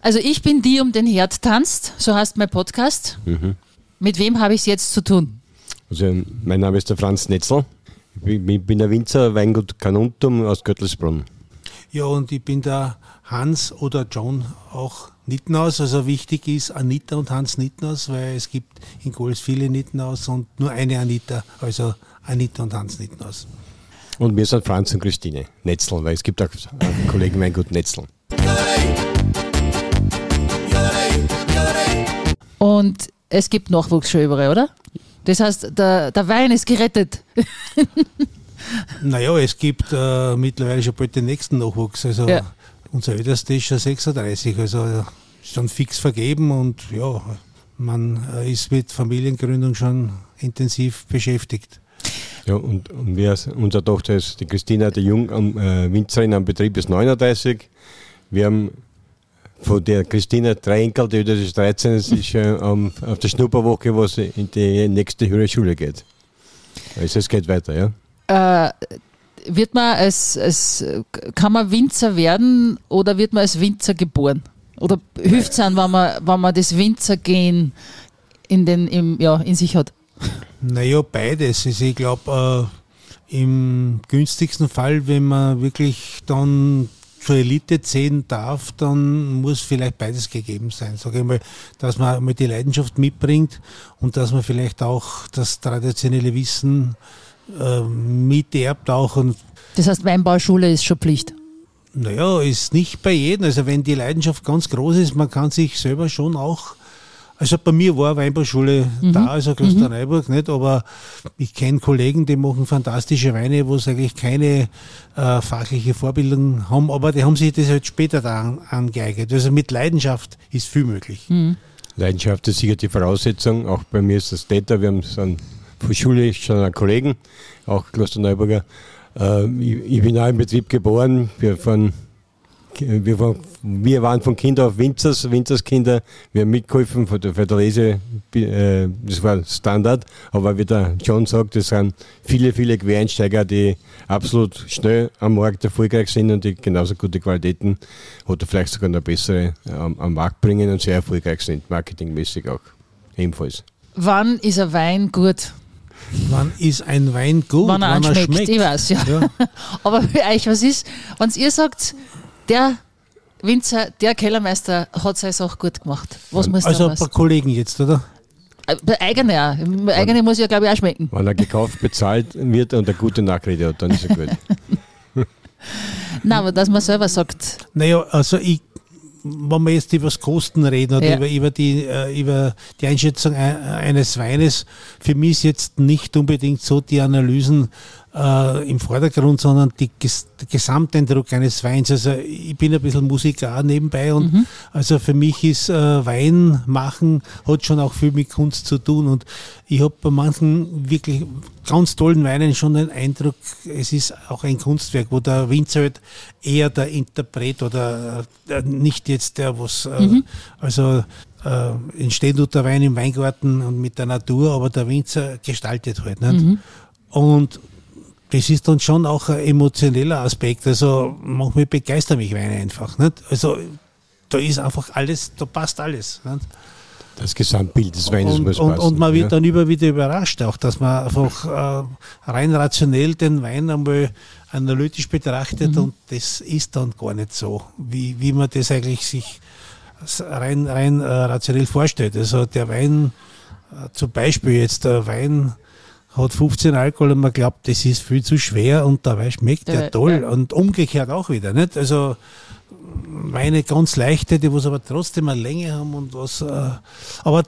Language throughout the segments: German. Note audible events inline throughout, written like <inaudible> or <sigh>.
Also ich bin die, um den Herd tanzt, so heißt mein Podcast. Mhm. Mit wem habe ich es jetzt zu tun? Also mein Name ist der Franz Netzel. Ich bin- der Winzer Weingut Kanuntum aus Göttelsbrunn. Ja, und ich bin der Hans oder John auch Nittenhaus. Also wichtig ist Anita und Hans Nittenhaus, weil es gibt in Gols viele Nittenhaus und nur eine Anita, also Anita und Hans Nittenhaus. Und wir sind Franz und Christine Netzel, weil es gibt auch einen Kollegen Weingut Netzel. Und es gibt Nachwuchs schon überall, oder? Das heißt, der, der Wein ist gerettet. Naja, es gibt äh, mittlerweile schon bald den nächsten Nachwuchs. Also Ja. unser ältester ist schon 36, also schon fix vergeben und ja, man äh, ist mit Familiengründung schon intensiv beschäftigt. Ja, und, und wir, unsere Tochter ist die Christina, die Jung, am, äh, Winzerin am Betrieb ist 39. Wir haben von der Christina drei Enkel, die das ist 13, es ist schon ähm, auf der Schnupperwoche, wo sie in die nächste höhere Schule geht. Also es geht weiter, ja. Äh, wird man als, als, kann man Winzer werden oder wird man als Winzer geboren? Oder hilft es einem, wenn man, wenn man das Winzergehen in, den, im, ja, in sich hat? Naja, beides. Also ich glaube, äh, im günstigsten Fall, wenn man wirklich dann zur Elite zählen darf, dann muss vielleicht beides gegeben sein. Sage ich mal, dass man mal die Leidenschaft mitbringt und dass man vielleicht auch das traditionelle Wissen äh, miterbt auch und Das heißt, Weinbauschule ist schon Pflicht. naja, ist nicht bei jedem. Also wenn die Leidenschaft ganz groß ist, man kann sich selber schon auch. Also bei mir war Weinbauschule da, also Klosterneuburg nicht, aber ich kenne Kollegen, die machen fantastische Weine, wo sie eigentlich keine äh, fachliche Vorbildung haben, aber die haben sich das halt später da an, angeeignet. Also mit Leidenschaft ist viel möglich. Leidenschaft ist sicher die Voraussetzung. Auch bei mir ist das Täter. Wir haben so einen, von Schule schon einen Kollegen, auch Klosterneuburger. Äh, ich, ich bin auch im Betrieb geboren. Wir, von, wir, von, wir waren von Kind auf Winzers, Winzerskinder. Wir haben mitgeholfen für die, für die Lese. Äh, das war Standard. Aber wie der John sagt, das sind viele, viele Quereinsteiger, die absolut schnell am Markt erfolgreich sind und die genauso gute Qualitäten oder vielleicht sogar noch bessere am, am Markt bringen und sehr erfolgreich sind, marketingmäßig auch ebenfalls. Wann ist ein Wein gut? Wann ist ein Wein gut? Wann er anschmeckt, ich weiß, ja. Ja. <laughs> Aber für euch, was ist, wenn ihr sagt, der Winzer, der Kellermeister hat seine Sache gut gemacht. Was muss Also ein paar? Kollegen jetzt, oder? Äh, eigene auch. Eigene muss ja, glaube ich, auch schmecken. Wenn er gekauft, bezahlt wird und eine gute Nachrede hat, dann ist er gut. <laughs> Nein, aber dass man selber sagt, Naja, also ich, wenn wir jetzt über das Kosten reden oder Ja. über, über, die, äh, über die Einschätzung ein- eines Weines, für mich ist jetzt nicht unbedingt so die Analysen äh, im Vordergrund, sondern die, der Gesamteindruck eines Weins. Also ich bin ein bisschen Musiker nebenbei und also für mich ist äh, Wein machen hat schon auch viel mit Kunst zu tun und ich habe bei manchen wirklich ganz tollen Weinen schon den Eindruck, es ist auch ein Kunstwerk, wo der Winzer halt eher der Interpret oder äh, nicht jetzt der, was äh, also äh, entsteht tut der Wein im Weingarten und mit der Natur, aber der Winzer gestaltet halt. Nicht? Und das ist dann schon auch ein emotioneller Aspekt. Also manchmal begeistern mich Weine einfach. Nicht? Also da ist einfach alles, da passt alles. Nicht? Das Gesamtbild des Weines Und, muss und, passen. und man wird ja. dann immer wieder überrascht, auch dass man einfach äh, rein rationell den Wein einmal analytisch betrachtet und das ist dann gar nicht so, wie, wie man das eigentlich sich rein, rein äh, rationell vorstellt. Also der Wein, äh, zum Beispiel jetzt der Wein hat 15 Alkohol und man glaubt, das ist viel zu schwer und dabei schmeckt Ja, der toll ja. und umgekehrt auch wieder. Nicht? Also Weine ganz leichte, die was aber trotzdem eine Länge haben und was. Äh, aber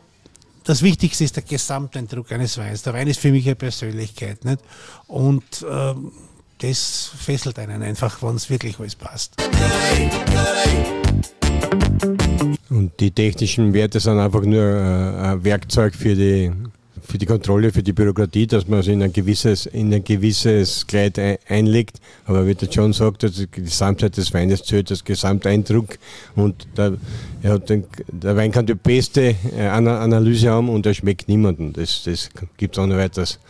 das Wichtigste ist der Gesamteindruck eines Weins. Der Wein ist für mich eine Persönlichkeit. Nicht? Und ähm, das fesselt einen einfach, wenn es wirklich alles passt. Und die technischen Werte sind einfach nur äh, ein Werkzeug für die, für die Kontrolle, für die Bürokratie, dass man es in ein gewisses, in ein gewisses Kleid ein, einlegt. Aber wie der John sagt, also die Gesamtheit des Weines zählt als Gesamteindruck. Und der, er hat den, der Wein kann die beste äh, Ana- Analyse haben und er schmeckt niemanden. Das, das gibt es auch noch weiters.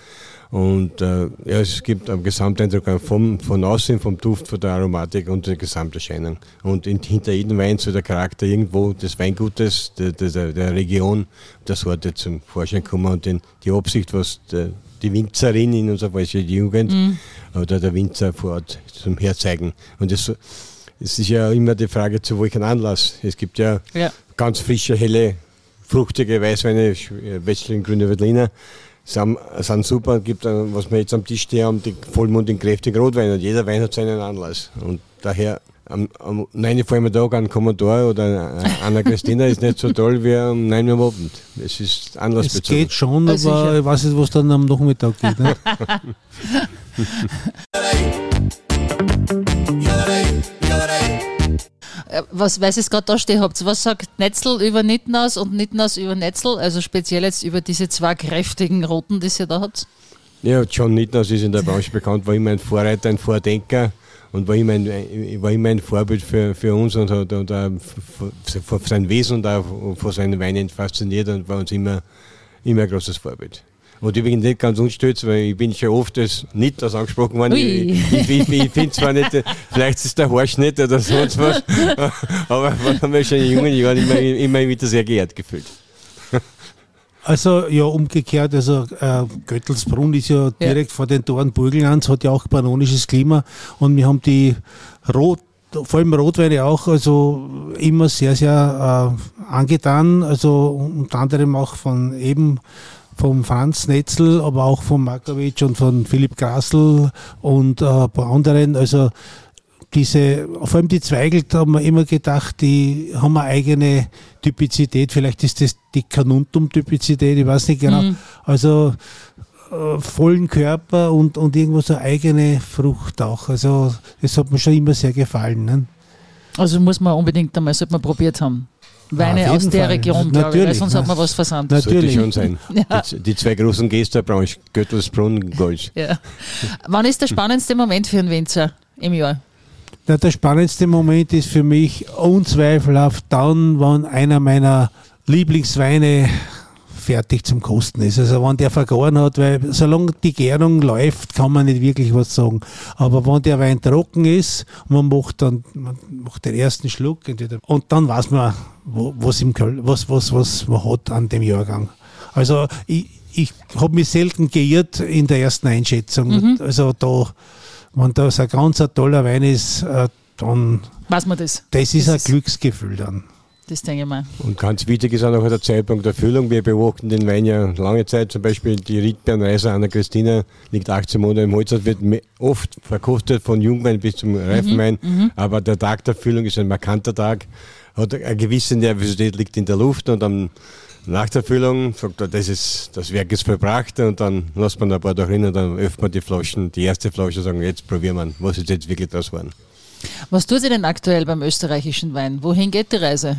Und äh, ja, es gibt einen Gesamteindruck vom, von außen, vom Duft, von der Aromatik und der Gesamterscheinung. Und in, hinter jedem Wein soll der Charakter irgendwo des Weingutes, der, der, der Region, der Sorte zum Vorschein kommen und den, die Absicht, was der, die Winzerin in unserer Fall die Jugend mhm. oder der Winzer vor Ort zum Herzeigen. Und es ist ja immer die Frage, zu welchem Anlass. Es gibt ja, ja. ganz frische, helle, fruchtige Weißweine, Westlichen Grüne Veltliner sind, sind super. Gibt, was wir jetzt am Tisch stehen haben, die vollmundigen, kräftigen Rotwein. Und jeder Wein hat seinen Anlass. Und daher am, am 9 Vormittag ein Commodore oder Anna Christina ist nicht so toll wie am 9 Uhr am Abend. Es ist anlassbezogen. Es geht schon, aber sicher. ich weiß nicht, was dann am Nachmittag geht. Ne? <laughs> <laughs> Was weiß ich gerade da stehen habt. Was sagt Netzel über Nittenaus und Nittenaus über Netzel? Also speziell jetzt über diese zwei kräftigen Roten, die ihr da habt? Ja, John Nittenaus ist in der Branche bekannt, war immer ein Vorreiter, ein Vordenker und war immer ein, war immer ein Vorbild für, für uns und hat und auch von seinem Wesen und auch von seinen Weinen fasziniert und war uns immer, immer ein großes Vorbild. Und ich bin nicht ganz unstolz, weil ich bin schon oft als nicht das angesprochen worden. Ui. Ich, ich, ich, ich finde zwar nicht, vielleicht ist der Haarschnitt oder sonst was, <laughs> aber man haben wir schon in jungen Jahren immer, immer wieder sehr geehrt gefühlt. Also ja, umgekehrt, also äh, Göttelsbrunn ist ja direkt ja. vor den Toren Burgenlands, hat ja auch panonisches Klima und wir haben die Rot, vor allem Rotweine auch, also immer sehr, sehr äh, angetan, also unter anderem auch von eben vom Franz Netzel, aber auch von Markovic und von Philipp Grassl und äh, ein paar anderen. Also diese, vor allem die Zweigelt haben wir immer gedacht, die haben eine eigene Typizität. Vielleicht ist das die Kanuntum-Typizität, ich weiß nicht genau. Mhm. Also äh, vollen Körper und, und irgendwo so eine eigene Frucht auch. Also das hat mir schon immer sehr gefallen. Ne? Also muss man unbedingt einmal, sollte man probiert haben. Weine ja, aus der Fall. Region, glaube ich, weil sonst hat man was versandt. Natürlich. Sollte schon sein. <laughs> Ja. Die, die, zwei großen Gäste der Branche, Göttelsbrunn, Gold. Ja. Wann ist der spannendste Moment für einen Winzer im Jahr? Na, der spannendste Moment ist für mich unzweifelhaft dann, wann einer meiner Lieblingsweine fertig zum Kosten ist. Also wenn der vergoren hat, weil solange die Gärung läuft, kann man nicht wirklich was sagen. Aber wenn der Wein trocken ist, man macht dann man macht den ersten Schluck und dann weiß man, was, im Köl was, was, was man hat an dem Jahrgang. Also ich, ich habe mich selten geirrt in der ersten Einschätzung. Mhm. Also da, wenn das ein ganz toller Wein ist, äh, dann weiß man das. Das ist das ein Glücksgefühl dann. Das denke ich mal. Und ganz wichtig ist auch noch der Zeitpunkt der Füllung. Wir beobachten den Wein ja lange Zeit. Zum Beispiel die Riedbeerenreise Anna Christina liegt 18 Monate im Holz. Wird oft verkostet von Jungwein bis zum Reifenwein. Mhm, mhm, Aber der Tag der Füllung ist ein markanter Tag. Hat eine gewisse Nervosität liegt in der Luft und am nach der Füllung sagt er, das, ist, das Werk ist verbracht und dann lässt man ein paar da drin und dann öffnet man die Flaschen, die erste Flasche und sagen, jetzt probieren wir, was ist jetzt wirklich das waren. Was tut sie denn aktuell beim österreichischen Wein? Wohin geht die Reise?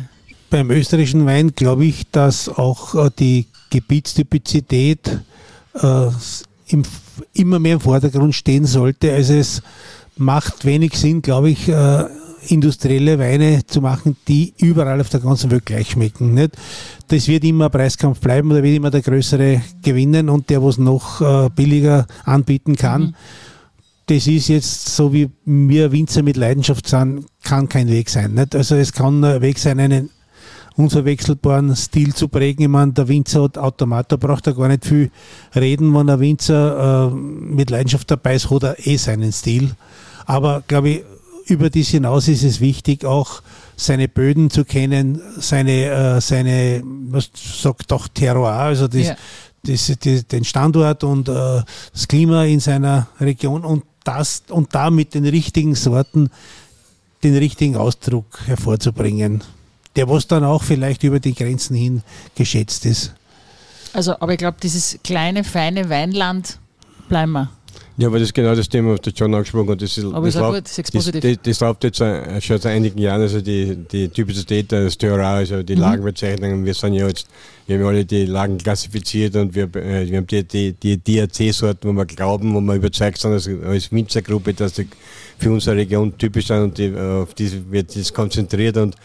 Beim österreichischen Wein glaube ich, dass auch äh, die Gebietstypizität äh, im, immer mehr im Vordergrund stehen sollte. Also es macht wenig Sinn, glaube ich, äh, industrielle Weine zu machen, die überall auf der ganzen Welt gleich schmecken. Nicht? Das wird immer ein Preiskampf bleiben oder wird immer der Größere gewinnen und der, was noch äh, billiger anbieten kann. Mhm. Das ist jetzt, so wie wir Winzer mit Leidenschaft sind, kann kein Weg sein. Nicht? Also es kann ein Weg sein, einen unverwechselbaren Stil zu prägen. Ich meine, der Winzer hat Automat, da braucht er gar nicht viel reden. Wenn ein Winzer äh, mit Leidenschaft dabei ist, hat er eh seinen Stil. Aber, glaube ich, über dies hinaus ist es wichtig, auch seine Böden zu kennen, seine, äh, seine was sagt doch Terroir, also das, ja. das, das, den Standort und äh, das Klima in seiner Region und das und da mit den richtigen Sorten den richtigen Ausdruck hervorzubringen der was dann auch vielleicht über die Grenzen hin geschätzt ist. Also, aber ich glaube, dieses kleine, feine Weinland bleiben wir. Ja, aber das ist genau das Thema, was der John angesprochen hat. Das ist, aber das, ist läuft, gut, das, das, das, das läuft jetzt schon seit einigen Jahren, also die, die Typizität des Terroir, also die mhm. Lagenbezeichnungen. Wir sind ja jetzt, wir haben alle die Lagen klassifiziert und wir, äh, wir haben die, die, die DRC-Sorten, wo wir glauben, wo wir überzeugt sind als, als Winzergruppe, dass die für unsere Region typisch sind und die, auf die wird das konzentriert und äh,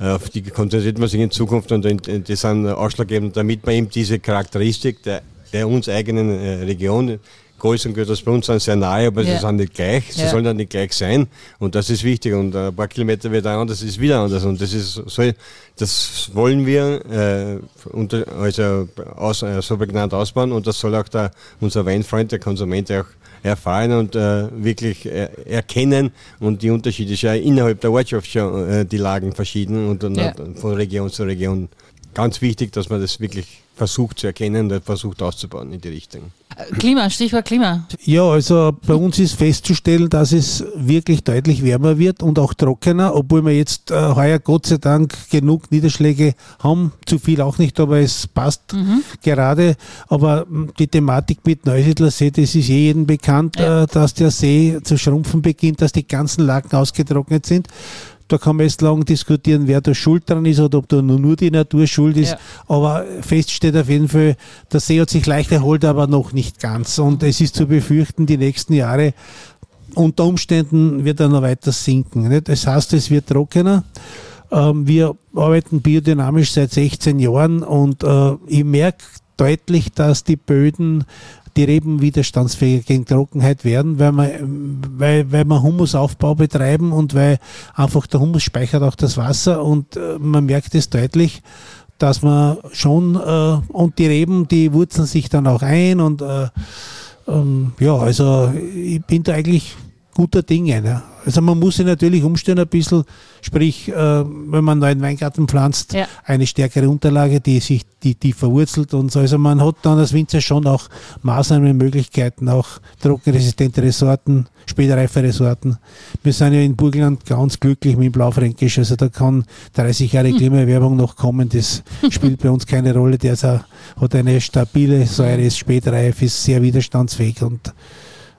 auf die konzentriert man sich in Zukunft und die sind ausschlaggebend, damit man eben diese Charakteristik der, der uns eigenen äh, Region das bei uns sind sehr nahe, aber Ja. sie sind nicht gleich. Sie Ja. sollen dann nicht gleich sein. Und das ist wichtig. Und ein paar Kilometer wieder anders ist wieder anders. Und das ist so, das wollen wir äh, unter, also aus, äh, so genannt ausbauen. Und das soll auch der, unser Weinfreund, der Konsument auch erfahren und äh, wirklich äh, erkennen und die Unterschiede ist ja innerhalb der Ortschaft schon äh, die Lagen verschieden und, und Ja. von Region zu Region ganz wichtig, dass man das wirklich versucht zu erkennen und versucht auszubauen in die Richtung. Klima, Stichwort Klima. Ja, also bei uns ist festzustellen, dass es wirklich deutlich wärmer wird und auch trockener, obwohl wir jetzt äh, heuer Gott sei Dank genug Niederschläge haben. Zu viel auch nicht, aber es passt gerade. Aber mh, die Thematik mit Neusiedler See, das ist eh jedem bekannt, Ja. äh, dass der See zu schrumpfen beginnt, dass die ganzen Lagen ausgetrocknet sind. Da kann man jetzt lang diskutieren, wer da schuld dran ist oder ob da nur die Natur schuld ist. Ja. Aber fest steht auf jeden Fall, der See hat sich leicht erholt, aber noch nicht ganz. Und es ist zu befürchten, die nächsten Jahre unter Umständen wird er noch weiter sinken. Nicht? Das heißt, es wird trockener. Ähm, wir arbeiten biodynamisch seit 16 Jahren und äh, ich merke deutlich, dass die Böden die Reben widerstandsfähiger gegen Trockenheit werden, weil wir, weil, weil wir Humusaufbau betreiben und weil einfach der Humus speichert auch das Wasser und äh, man merkt es deutlich, dass man schon äh, und die Reben, die wurzeln sich dann auch ein und äh, ähm, ja, also ich bin da eigentlich guter Dinge. Ne? Also man muss sich natürlich umstellen ein bisschen, sprich, äh, wenn man einen neuen Weingarten pflanzt, Ja. eine stärkere Unterlage, die sich die, die verwurzelt und so. Also man hat dann als Winzer schon auch Maßnahmen, Möglichkeiten, auch trockenresistente Ressorten, spätreifere Sorten. Wir sind ja in Burgenland ganz glücklich mit dem Blaufränkisch, also da kann 30 Jahre Klimaerwerbung noch kommen, das spielt bei uns keine Rolle. Der hat eine stabile Säure, ist spätreif, ist sehr widerstandsfähig und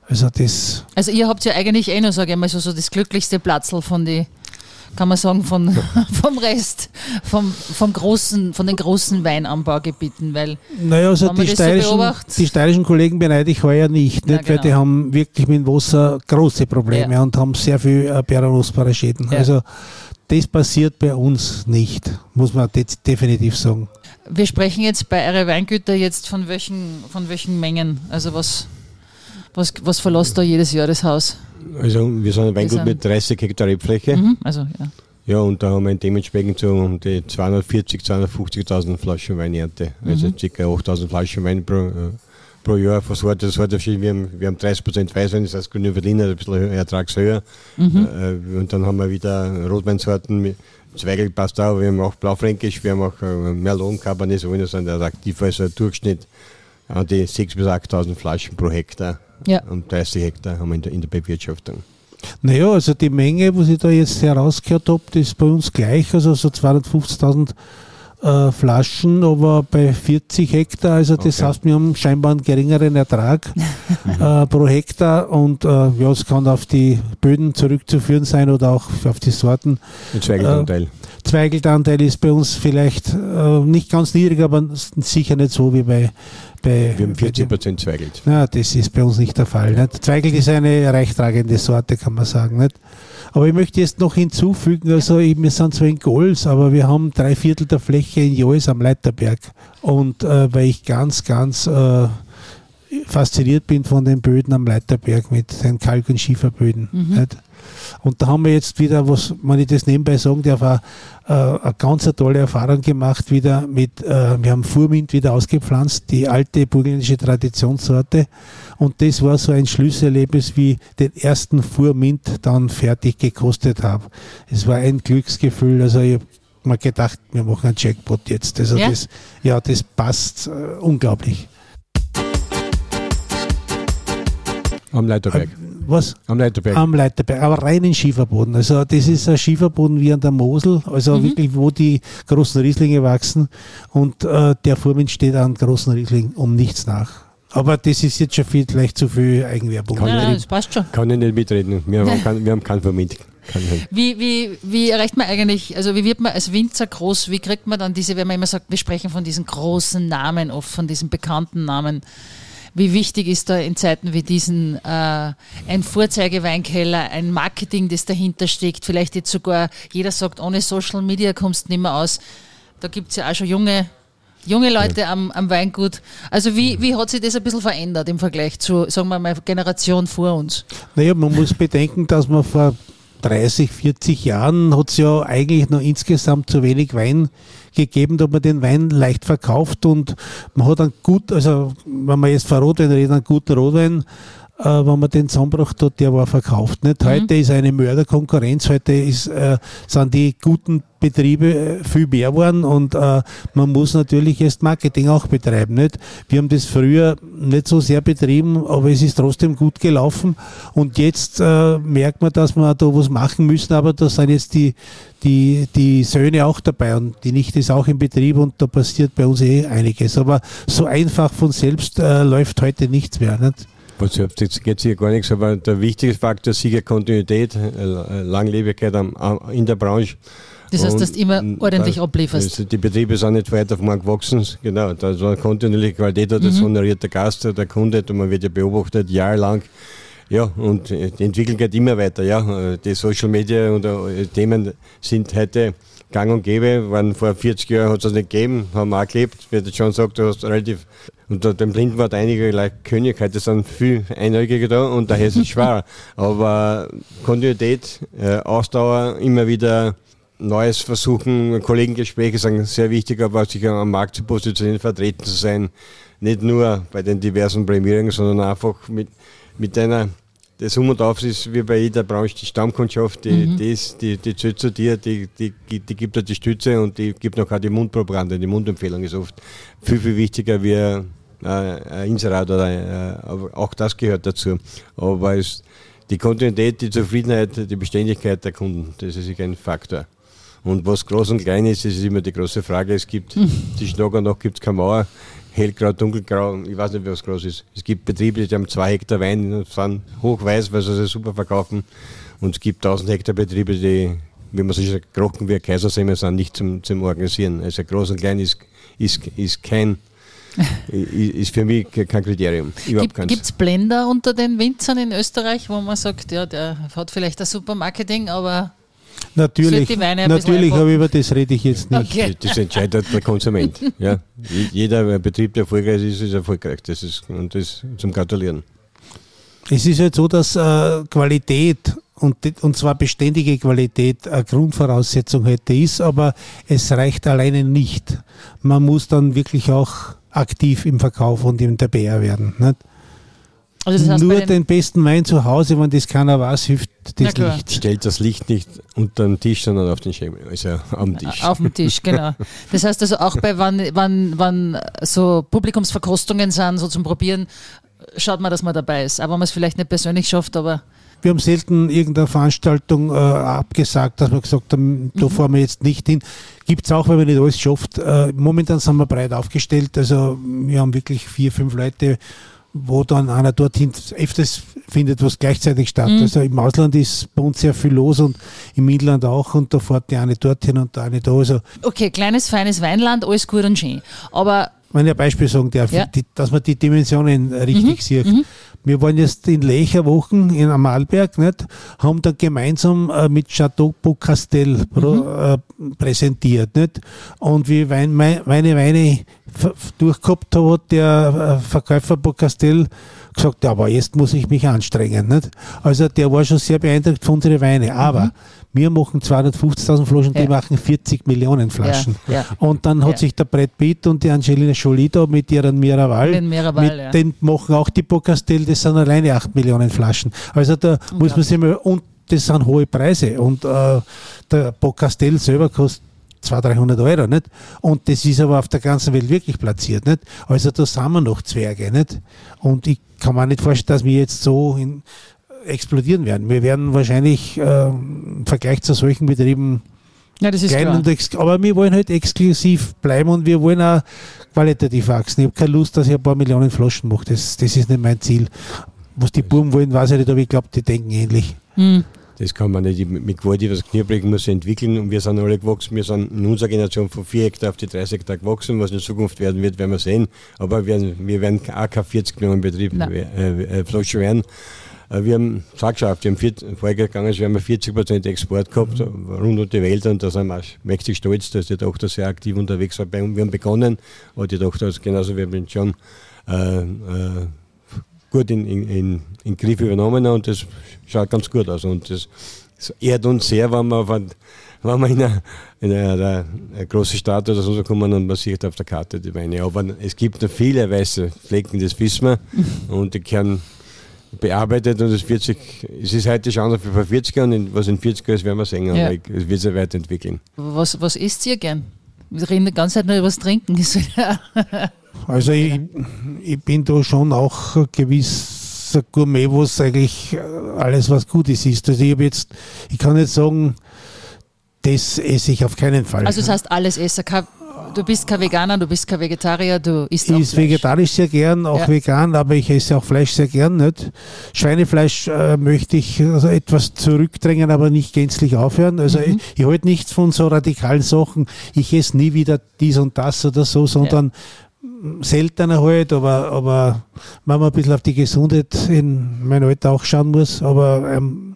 also das Also ihr habt ja eigentlich eh noch, sage ich mal, so, so das glücklichste Platzl von die, kann man sagen, von, <laughs> vom Rest, vom, vom großen, von den großen Weinanbaugebieten, weil Naja, also die so steirischen, beobachtet- die steirischen Kollegen beneide ich heuer nicht, Ja, nicht weil genau. die haben wirklich mit dem Wasser große Probleme Ja. und haben sehr viel äh, Schäden. Ja. Also das passiert bei uns nicht, muss man de definitiv sagen. wir sprechen jetzt bei eure Weingüter jetzt von welchen, von welchen Mengen, also was, was, was verlässt da jedes Jahr das Haus? Also wir sind ein Weingut mit 30 Hektar Rebfläche. Mhm, also ja. Ja, und da haben wir dementsprechend so um die 240, 250.000 Flaschen Weinernte. Also ca. 8.000 Flaschen Wein pro, äh, pro Jahr von Sorte zu Sorte. verschieden. Wir haben, wir haben 30% Weißwein, das heißt Grüne Berliner, ein bisschen ertragshöher. Äh, und dann haben wir wieder Rotweinsorten, Zweigel passt auch, wir haben auch Blaufränkisch, wir haben auch äh, Merlot, Cabernet Sauvignon, sind attraktiv, also ein Durchschnitt an die 6.000 bis 8.000 Flaschen pro Hektar. Ja. Und 30 Hektar haben wir in der, in der Bewirtschaftung. Naja, also die Menge, was ich da jetzt herausgehört habe, das ist bei uns gleich, also so 250.000 äh, Flaschen, aber bei 40 Hektar, also das Okay. heißt, wir haben scheinbar einen geringeren Ertrag <laughs> äh, pro Hektar und äh, ja, es kann auf die Böden zurückzuführen sein oder auch auf die Sorten. Ein Zweigelanteil. Zweigeltanteil ist bei uns vielleicht äh, nicht ganz niedrig, aber sicher nicht so wie bei, bei wir haben bei dem- 40% Zweigelt. na, das ist bei uns nicht der Fall. Nicht? Zweigelt ist eine reichtragende Sorte, kann man sagen. Nicht? Aber ich möchte jetzt noch hinzufügen, also wir sind zwar in Gols, aber wir haben drei Viertel der Fläche in Joes am Leiterberg. Und äh, weil ich ganz, ganz äh, fasziniert bin von den Böden am Leiterberg mit den Kalk- und Schieferböden. Nicht? Und da haben wir jetzt wieder, was, wenn ich das nebenbei sagen darf, auch, äh, eine ganz tolle Erfahrung gemacht wieder mit, äh, wir haben Furmint wieder ausgepflanzt, die alte burgenländische Traditionssorte. Und das war so ein Schlüsselerlebnis, wie den ersten Furmint dann fertig gekostet habe. Es war ein Glücksgefühl, also ich habe mir gedacht, wir machen einen Jackpot jetzt. Also Ja? das, ja, das passt äh, unglaublich. Am Leiterberg. Was? Am Leiterberg. Am Leiterberg, aber rein in Schieferboden. Also das ist ein Schieferboden wie an der Mosel, also wirklich, wo die großen Rieslinge wachsen und äh, der Furmint steht an großen Riesling um nichts nach. Aber das ist jetzt schon vielleicht zu viel Eigenwerbung. Kann nein, nicht. das passt schon. Kann ich nicht mitreden. Wir haben, kein, wir haben keinen Vermint. Kein Wie, wie, wie erreicht man eigentlich, also wie wird man als Winzer groß, wie kriegt man dann diese, wenn man immer sagt, wir sprechen von diesen großen Namen, oft von diesen bekannten Namen, wie wichtig ist da in Zeiten wie diesen äh, ein Vorzeigeweinkeller, ein Marketing, das dahinter steckt, vielleicht jetzt sogar, jeder sagt, ohne Social Media kommst du nicht mehr aus. Da gibt es ja auch schon junge Junge Leute ja. am, am Weingut. Also wie, wie hat sich das ein bisschen verändert im Vergleich zu, sagen wir mal, Generation vor uns? Naja, man muss bedenken, dass man vor 30, 40 Jahren hat es ja eigentlich noch insgesamt zu wenig Wein gegeben, da man den Wein leicht verkauft und man hat einen gut, also wenn man jetzt von Rotwein redet, einen guten Rotwein äh, wenn man den zusammenbracht hat, der war verkauft. Nicht? Heute mhm. ist eine Mörderkonkurrenz, heute ist, äh, sind die guten Betriebe äh, viel mehr geworden und äh, man muss natürlich erst Marketing auch betreiben. Nicht? Wir haben das früher nicht so sehr betrieben, aber es ist trotzdem gut gelaufen und jetzt äh, merkt man, dass wir da was machen müssen, aber da sind jetzt die, die, die Söhne auch dabei und die Nichte ist auch im Betrieb und da passiert bei uns eh einiges. Aber so einfach von selbst äh, läuft heute nichts mehr. Nicht? Was jetzt geht hier gar nichts, aber der wichtigste Faktor ist sicher Kontinuität, äh, Langlebigkeit in der Branche. Das heißt, dass du immer ordentlich da, ablieferst. Die Betriebe sind nicht weiter auf morgen gewachsen. Genau, da war kontinuierliche Qualität, das mhm. honoriert der Gast, der Kunde, und man wird ja beobachtet, jahrelang. Ja, und die Entwicklung geht immer weiter. Ja. Die Social Media und äh, Themen sind heute gang und gäbe. Waren vor 40 Jahren hat es das nicht gegeben, haben wir auch gelebt. Wie der John sagt, du hast relativ unter dem Blindenwort einige like König, heute sind viel Einäugige da und daher ist es <laughs> schwer. Aber Kontinuität, äh, Ausdauer, immer wieder Neues versuchen, Kollegengespräche sind sehr wichtig, aber sich am Markt zu positionieren, vertreten zu sein. Nicht nur bei den diversen Prämierungen, sondern einfach mit, mit einer das Um und Auf ist wie bei jeder Branche die Stammkundschaft, die, mhm. die, ist, die, die zählt zu dir, die, die, die gibt dir die Stütze und die gibt noch auch die Mundpropaganda, die Mundempfehlung ist oft viel, viel wichtiger wie äh, Inserat oder äh, auch das gehört dazu. Aber es, die Kontinuität, die Zufriedenheit, die Beständigkeit der Kunden, das ist ein Faktor. Und was groß und klein ist, ist immer die große Frage. Es gibt mhm. zwischen und Nacht gibt es keine Mauer, hellgrau, dunkelgrau, ich weiß nicht, was groß ist. Es gibt Betriebe, die haben zwei Hektar Wein und sind hochweiß, weil sie sie super verkaufen. Und es gibt 1000 Hektar Betriebe, die, wie man sich sagt, krochen wie Kaisersäme sind, nicht zum, zum Organisieren. Also groß und klein ist, ist, ist kein ist für mich kein Kriterium. Gibt es Blender unter den Winzern in Österreich, wo man sagt, ja, der hat vielleicht ein super Marketing, aber Natürlich, natürlich aber über das rede ich jetzt nicht. Okay. Das entscheidet der Konsument. <laughs> Ja. Jeder Betrieb, der erfolgreich ist, ist erfolgreich. Das ist, und das zum Gratulieren. Es ist halt so, dass äh, Qualität und, und zwar beständige Qualität eine Grundvoraussetzung heute ist, aber es reicht alleine nicht. Man muss dann wirklich auch aktiv im Verkauf und in der BR werden. Nicht? Also das heißt Nur den, besten Wein zu Hause, wenn das keiner weiß, hilft das Licht. Stellt das Licht nicht unter den Tisch, sondern auf den Schemel, also am Tisch. Auf dem Tisch, <laughs> genau. Das heißt also auch bei, wann, wann, wann so Publikumsverkostungen sind, so zum Probieren, schaut man, dass man dabei ist. Aber wenn man es vielleicht nicht persönlich schafft, aber wir haben selten irgendeine Veranstaltung äh, abgesagt, dass wir gesagt haben, da mhm. fahren wir jetzt nicht hin. Gibt es auch, weil man nicht alles schafft. Äh, momentan sind wir breit aufgestellt. Also wir haben wirklich vier, fünf Leute, wo dann einer dorthin öfters findet, was gleichzeitig statt. Mhm. Also im Ausland ist bei uns sehr viel los und im Inland auch und da fährt die eine dorthin und der eine da. Also okay, kleines, feines Weinland, alles gut und schön. Aber wenn ich ein Beispiel sagen darf, ja. die, dass man die Dimensionen richtig mhm. sieht. Mhm. Wir waren jetzt in Lecherwochen in Amalberg, nicht? haben da gemeinsam äh, mit Chateau Beaucastel mhm. äh, präsentiert. Nicht? Und wie Wein, meine Weine durchgehabt hat, der äh, Verkäufer Beaucastel gesagt, ja, aber jetzt muss ich mich anstrengen. Nicht? Also der war schon sehr beeindruckt von unseren Weine. Aber mhm. wir machen 250.000 Flaschen, die ja. machen 40 Millionen Flaschen. Ja, ja. Und dann hat sich der Brett Pitt und die Angelina Jolie da mit ihren Miraval, mit, Miraval, mit den machen auch die Bocastel, das sind alleine 8 Millionen Flaschen. Also da muss man sich mal, und das sind hohe Preise. Und äh, der Bocastel selber kostet 200, 300 Euro, nicht? Und das ist aber auf der ganzen Welt wirklich platziert, nicht? Also da sind wir noch Zwerge, nicht? Und ich kann mir nicht vorstellen, dass wir jetzt so in, explodieren werden. Wir werden wahrscheinlich äh, im Vergleich zu solchen Betrieben ja, das ist klein klar. aber wir wollen halt exklusiv bleiben und wir wollen auch qualitativ wachsen. Ich habe keine Lust, dass ich ein paar Millionen Flaschen mache. Das, das ist nicht mein Ziel. Was die Buben wollen, weiß ich nicht, aber ich glaube, die denken ähnlich. Hm. Das kann man nicht mit Gewalt was Knirbrechen muss entwickeln und wir sind alle gewachsen. Wir sind in unserer Generation von 4 Hektar auf die 30 Hektar gewachsen. Was in Zukunft werden wird, werden wir sehen. Aber wir, wir werden auch kein 40 Millionen Betrieb äh, äh, werden. Äh, wir haben es auch geschafft, wir haben vier, vorgegangen, wir haben 40 Prozent Export gehabt, mhm. rund um die Welt und da sind wir mächtig stolz, dass die Tochter sehr aktiv unterwegs war. Wir haben begonnen, aber die Tochter ist genauso wir schon äh, äh, gut in, in, in, in Griff übernommen und das schaut ganz gut aus und das, das ehrt uns sehr, wenn wir von wenn man in eine, in eine, eine große Stadt oder so kommen und man sieht auf der Karte die Weine. Aber es gibt noch viele weiße Flecken, das wissen wir. <laughs> Und die können bearbeitet und es wird sich, es ist heute schon anders vor 40 Jahren, was in 40 Jahren ist, werden wir sehen, ja. es wird sich weiterentwickeln. Was, was isst ihr gern? Wir reden die ganze Zeit nur über das Trinken. <laughs> also ich, ich bin da schon auch gewiss Gourmet, was eigentlich alles was Gutes ist. Also ich habe jetzt, ich kann nicht sagen, das esse ich auf keinen Fall. Also das heißt alles essen. Du bist kein Veganer, du bist kein Vegetarier, du isst auch Ich esse vegetarisch sehr gern, auch ja. vegan, aber ich esse auch Fleisch sehr gern. Nicht? Schweinefleisch äh, möchte ich also etwas zurückdrängen, aber nicht gänzlich aufhören. Also mhm. ich, ich halte nichts von so radikalen Sachen. Ich esse nie wieder dies und das oder so, sondern ja. Seltener halt, aber, aber wenn man ein bisschen auf die Gesundheit in meinem Alter auch schauen muss, aber ähm,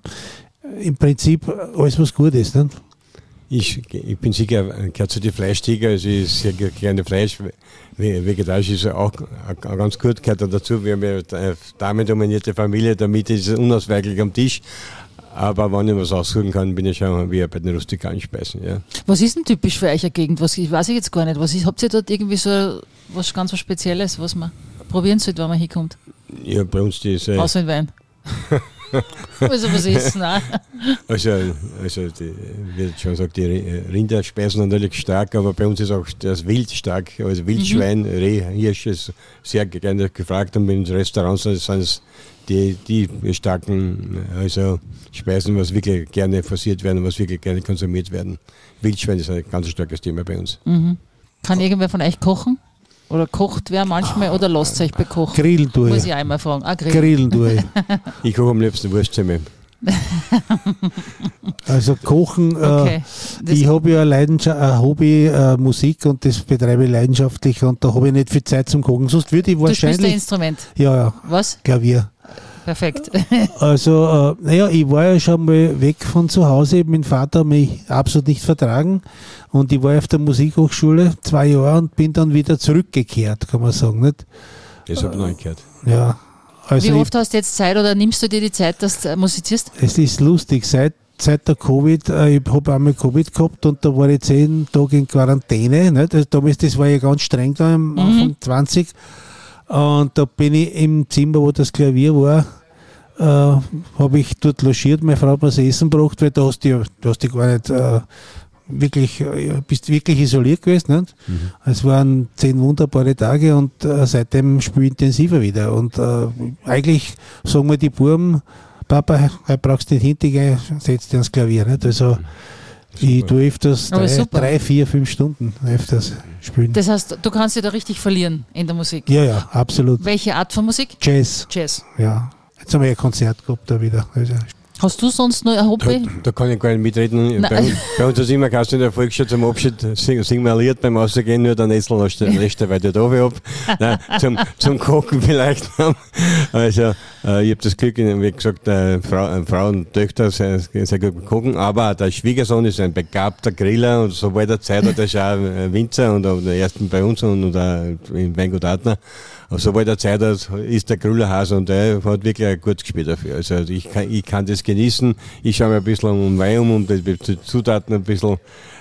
im Prinzip alles, was gut ist. Nicht? Ich, ich bin sicher, gehört zu den Fleischtiger, also ich sehr gerne Fleisch. Vegetarisch ist auch, auch ganz gut, gehört dazu. Wir haben ja eine damendominierte Familie, damit ist es unausweichlich am Tisch. Aber wenn ich was aussuchen kann, bin ich schon wie bei den rustikalen Speisen. Ja. Was ist denn typisch für euch eine Gegend? Was ich weiß ich jetzt gar nicht. Was ist, habt ihr dort irgendwie so was ganz was Spezielles, was man probieren sollte, wenn man hinkommt? Ja, bei uns diese. Außer in Wein. <laughs> also was ist ne? Also, also die, wie schon sagt, die Rinderspeisen natürlich stark, aber bei uns ist auch das Wild stark. Also Wildschwein, mhm. Reh, Hirsch ist sehr gerne gefragt und in Restaurants sind es die, die starken also Speisen, was wirklich gerne forciert werden, was wirklich gerne konsumiert werden. Wildschwein ist ein ganz starkes Thema bei uns. Mhm. Kann irgendwer von euch kochen? Oder kocht wer manchmal oder lasst euch bekochen? Grillen tue ich. Muss ich einmal fragen. Ah, grillen. grillen tue ich. <laughs> ich koche am liebsten Wurstzimmer. <laughs> also Kochen, äh, okay. äh, ich habe ja ein, ein Hobby äh, Musik und das betreibe ich leidenschaftlich und da habe ich nicht viel Zeit zum Kochen. Sonst würde ich wahrscheinlich. Du spielst ein Instrument? Ja, ja. Was? Klavier. Perfekt. <laughs> also, äh, naja, ich war ja schon mal weg von zu Hause. Mein Vater hat mich absolut nicht vertragen. Und ich war auf der Musikhochschule zwei Jahre und bin dann wieder zurückgekehrt, kann man sagen. Nicht? Das habe ich noch nicht gehört. Ja. Also Wie oft ich, hast du jetzt Zeit oder nimmst du dir die Zeit, dass du musizierst? Es ist lustig. Seit, seit der Covid, äh, ich habe einmal Covid gehabt und da war ich zehn Tage in Quarantäne. Nicht? Also damals, das war ja ganz streng da am mhm. Anfang 20. Und da bin ich im Zimmer, wo das Klavier war, äh, habe ich dort logiert. Meine Frau hat mir das Essen gebracht, weil da hast du, du hast dich gar nicht äh, wirklich, äh, bist wirklich isoliert gewesen. Nicht? Mhm. Es waren zehn wunderbare Tage und äh, seitdem spiele ich intensiver wieder. Und äh, eigentlich sagen wir die Buben, Papa, du brauchst nicht hintergehen, setz dich ans Klavier. Nicht? Also, mhm. Ich tue öfters drei, drei, vier, fünf Stunden öfters spielen. Das heißt, du kannst dich da richtig verlieren in der Musik? Ja, ja, absolut. Welche Art von Musik? Jazz. Jazz. Ja. Jetzt haben wir ein Konzert gehabt da wieder. Also Hast du sonst noch ein Hobby? Da, da kann ich gar nicht mitreden. Bei, bei, uns ist immer du in der Volksschule zum Abschied wir Lied beim Ausgehen, nur der Nessel lässt der weiter da ab. <laughs> Nein, zum, zum Kochen vielleicht. Also, äh, ich habe das Glück, wie gesagt, äh, Frau, äh, Frauen und Töchter sehr, sehr gut kochen, aber der Schwiegersohn ist ein begabter Griller und sobald er Zeit hat, er ist auch Winzer und, und ersten bei uns und, und in Weingut Adner. Sobald er Zeit hat, ist der Grüllerhase und der hat wirklich ein gutes Gespür dafür. Also ich kann, ich kann das genießen. Ich schaue mir ein bisschen um Wein um und die Zutaten ein bisschen.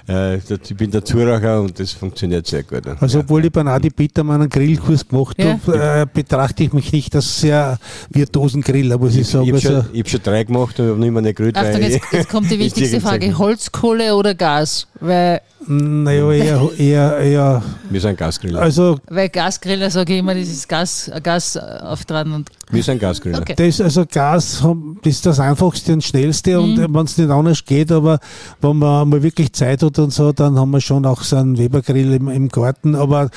Äh, ich bin der Zuraucher und das funktioniert sehr gut. Also obwohl ich bei Nadi Bittermann einen Grillkurs gemacht ja. habe, äh, betrachte ich mich nicht als sehr virtuosen Griller, muss ich, ich sagen. Ich habe also schon, hab schon drei gemacht und habe nicht mehr eine gegrillt. Achtung, jetzt, <laughs> jetzt kommt die wichtigste Frage. Holzkohle oder Gas? Weil naja, eher, eher, eher. Wir sind Gasgriller. Also, Weil Gasgriller sage ich immer, das ist Gas, Gas auftragen. Und wir sind Gasgriller. Okay. Das, also Gas das ist das einfachste und schnellste mhm. und wenn es nicht anders geht, aber wenn man mal wirklich Zeit hat und so, dann haben wir schon auch so einen Webergrill im, im Garten. Aber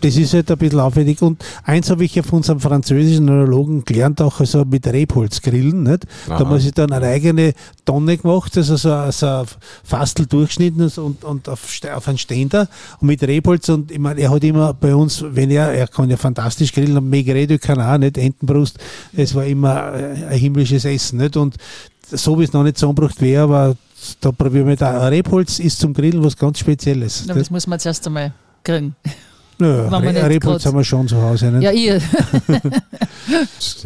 das ist halt ein bisschen aufwendig. Und eins habe ich ja von unserem französischen Analogen gelernt, auch also mit Rebholz grillen. Nicht? Da muss ich dann eine eigene Tonne gemacht, also so, so Fastel durchschnitten und, und auf, auf einen Ständer und mit Rebholz. Und ich meine, er hat immer bei uns, wenn er, er kann ja fantastisch grillen, und Megredo kann auch, nicht Entenbrust, es war immer ein himmlisches Essen. Nicht? Und so wie es noch nicht zusammengebracht wäre, aber da probieren wir da. Rebholz ist zum Grillen was ganz Spezielles. Ja, das muss man zuerst einmal kriegen. Nö, Re Rebholz haben wir schon zu Hause. Nicht? Ja, ihr.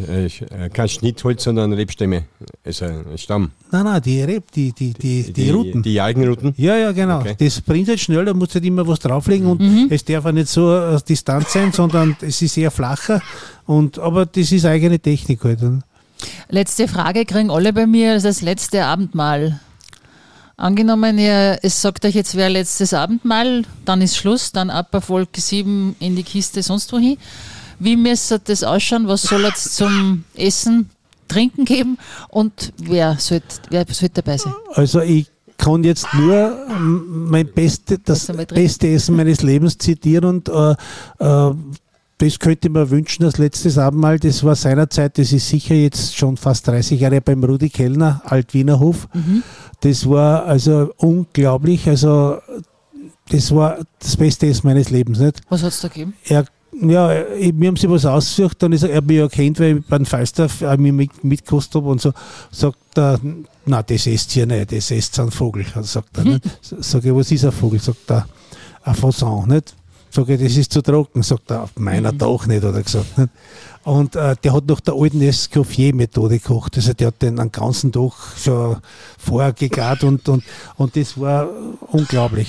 Äh, kein Schnittholz, sondern Rebstämme. Also ein Stamm. Nein, nein, die Reb, die, die, die, die, die Ruten. Die Algenruten? Ja, ja, genau. Okay. Das bringt halt schnell, da muss halt immer was drauflegen und mhm. es darf auch nicht so äh, distant sein, <laughs> sondern es ist eher flacher. Und, aber das ist eigene Technik halt. Letzte Frage kriegen alle bei mir, das letzte Abendmahl. Angenommen, ihr, es sagt euch jetzt, wer letztes Abendmahl, dann ist Schluss, dann ab Erfolg 7 in die Kiste, sonst wohin. Wie müsste das ausschauen? Was soll es zum Essen, Trinken geben? Und wer sollte wer sollt dabei sein? Also ich kann jetzt nur mein beste, das beste Essen meines Lebens zitieren und äh, äh, das könnte man wünschen, das letztes Abendmahl, das war seinerzeit, das ist sicher jetzt schon fast 30 Jahre beim Rudi Kellner, Alt-Wienerhof. Mhm. Das war also unglaublich, also das war das beste meines Lebens. Nicht? Was hat es da gegeben? Er, ja, wir haben sich was ausgesucht, dann ist er, er mich ja kennt, weil ich beim Falstaff mit, mitgekostet habe und so, sagt er, na das esst hier nicht, das esst ein Vogel. Sagt er, nicht? Sag ich, was ist ein Vogel? Sagt er, ein Fasan, nicht? Sag ich, das ist zu trocken. Sagt er, meiner mhm. doch nicht, hat er gesagt. Nicht? Und äh, der hat nach der alten Escoffier-Methode gekocht. Also der hat den einen ganzen Tag schon vorher gegart und, und, und das war unglaublich.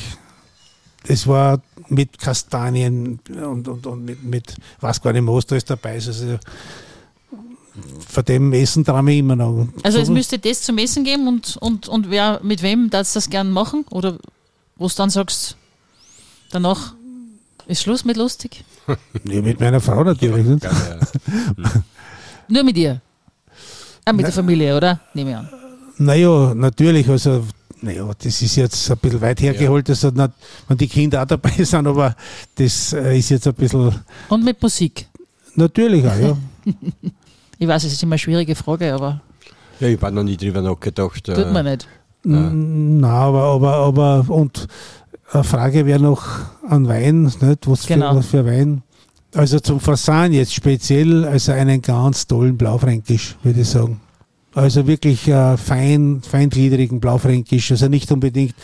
Das war mit Kastanien und, und, und mit, mit was gar nicht was da ist dabei. Also, von dem Essen traue ich immer noch. Also es müsste das zum Essen geben und, und, und wer mit wem darfst du das gern machen? Oder wo du dann sagst, danach ist Schluss mit lustig? <laughs> nee, mit meiner Frau natürlich. Nicht? <laughs> Nur mit ihr? Ah, mit Na, der Familie, oder? Nehme ich an. Naja, natürlich. Also, naja, das ist jetzt ein bisschen weit hergeholt, ja. also nicht, wenn die Kinder auch dabei <laughs> sind, aber das äh, ist jetzt ein bisschen. Und mit Musik? Natürlich auch, ja. ich weiß, es ist immer eine schwierige Frage, aber. Ja, ich habe noch nie drüber nachgedacht. Tut man nicht. Nein, aber, aber, aber, und eine Frage wäre noch an Wein, nicht? Was, genau. für, was für Wein? Also zum Fasan jetzt speziell, also einen ganz tollen Blaufränkisch, würde ich sagen. Also wirklich äh, fein, feingliedrigen Blaufränkisch, also nicht unbedingt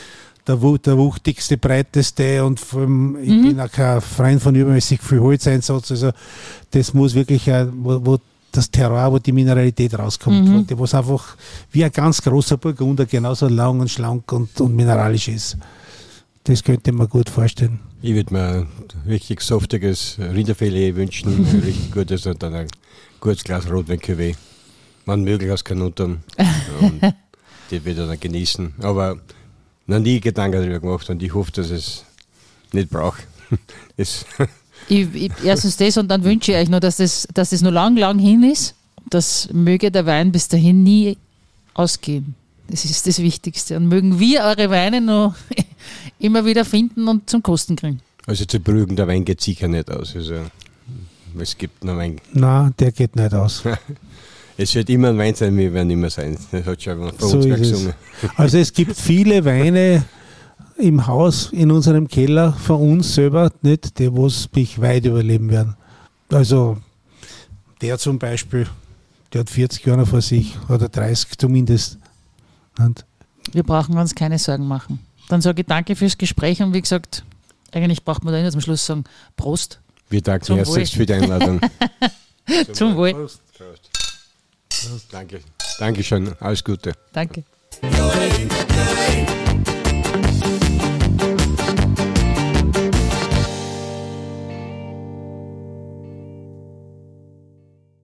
der, der wuchtigste, breiteste und allem, ich mhm. bin auch kein Freund von übermäßig viel Holzeinsatz, also das muss wirklich, äh, wo, wo das Terroir, wo die Mineralität rauskommt, mhm. wo es einfach wie ein ganz großer Burgunder genauso lang und schlank und, und mineralisch ist. Das könnte man gut vorstellen. Ich würde mir ein richtig saftiges Rinderfilet wünschen, <laughs> richtig gutes und dann ein gutes Glas Rotwein Cuvée. Man möglich aus Kanutern. <laughs> und die wird dann genießen. Aber noch nie Gedanken darüber gemacht und ich hoffe, dass es nicht braucht. <laughs> ich, ich, erstens das und dann wünsche ich euch nur, dass das, dass das noch lang, lang hin ist. Das möge der Wein bis dahin nie ausgehen. Das ist das Wichtigste. Und mögen wir eure Weine noch immer wieder finden und zum Kosten kriegen. Also zu beruhigen, der Wein geht sicher nicht aus. Also, es gibt noch Wein. Nein, der geht nicht aus. <laughs> es wird immer ein Wein sein, wir werden immer sein. Das hat schon vor so uns gesungen. Es. Also es gibt viele Weine im Haus, in unserem Keller von uns selber, nicht, die was mich weit überleben werden. Also der zum Beispiel, der hat 40 Jahre vor sich oder 30 zumindest. Und wir brauchen uns keine Sorgen machen. Dann sage ich danke fürs Gespräch und wie gesagt, eigentlich braucht man da nicht zum Schluss sagen, Prost. Wir danken herzlich für die Einladung. <laughs> Zum, Zum Wohl. Prost. Prost. Prost. Danke. Dankeschön. Alles Gute. Danke.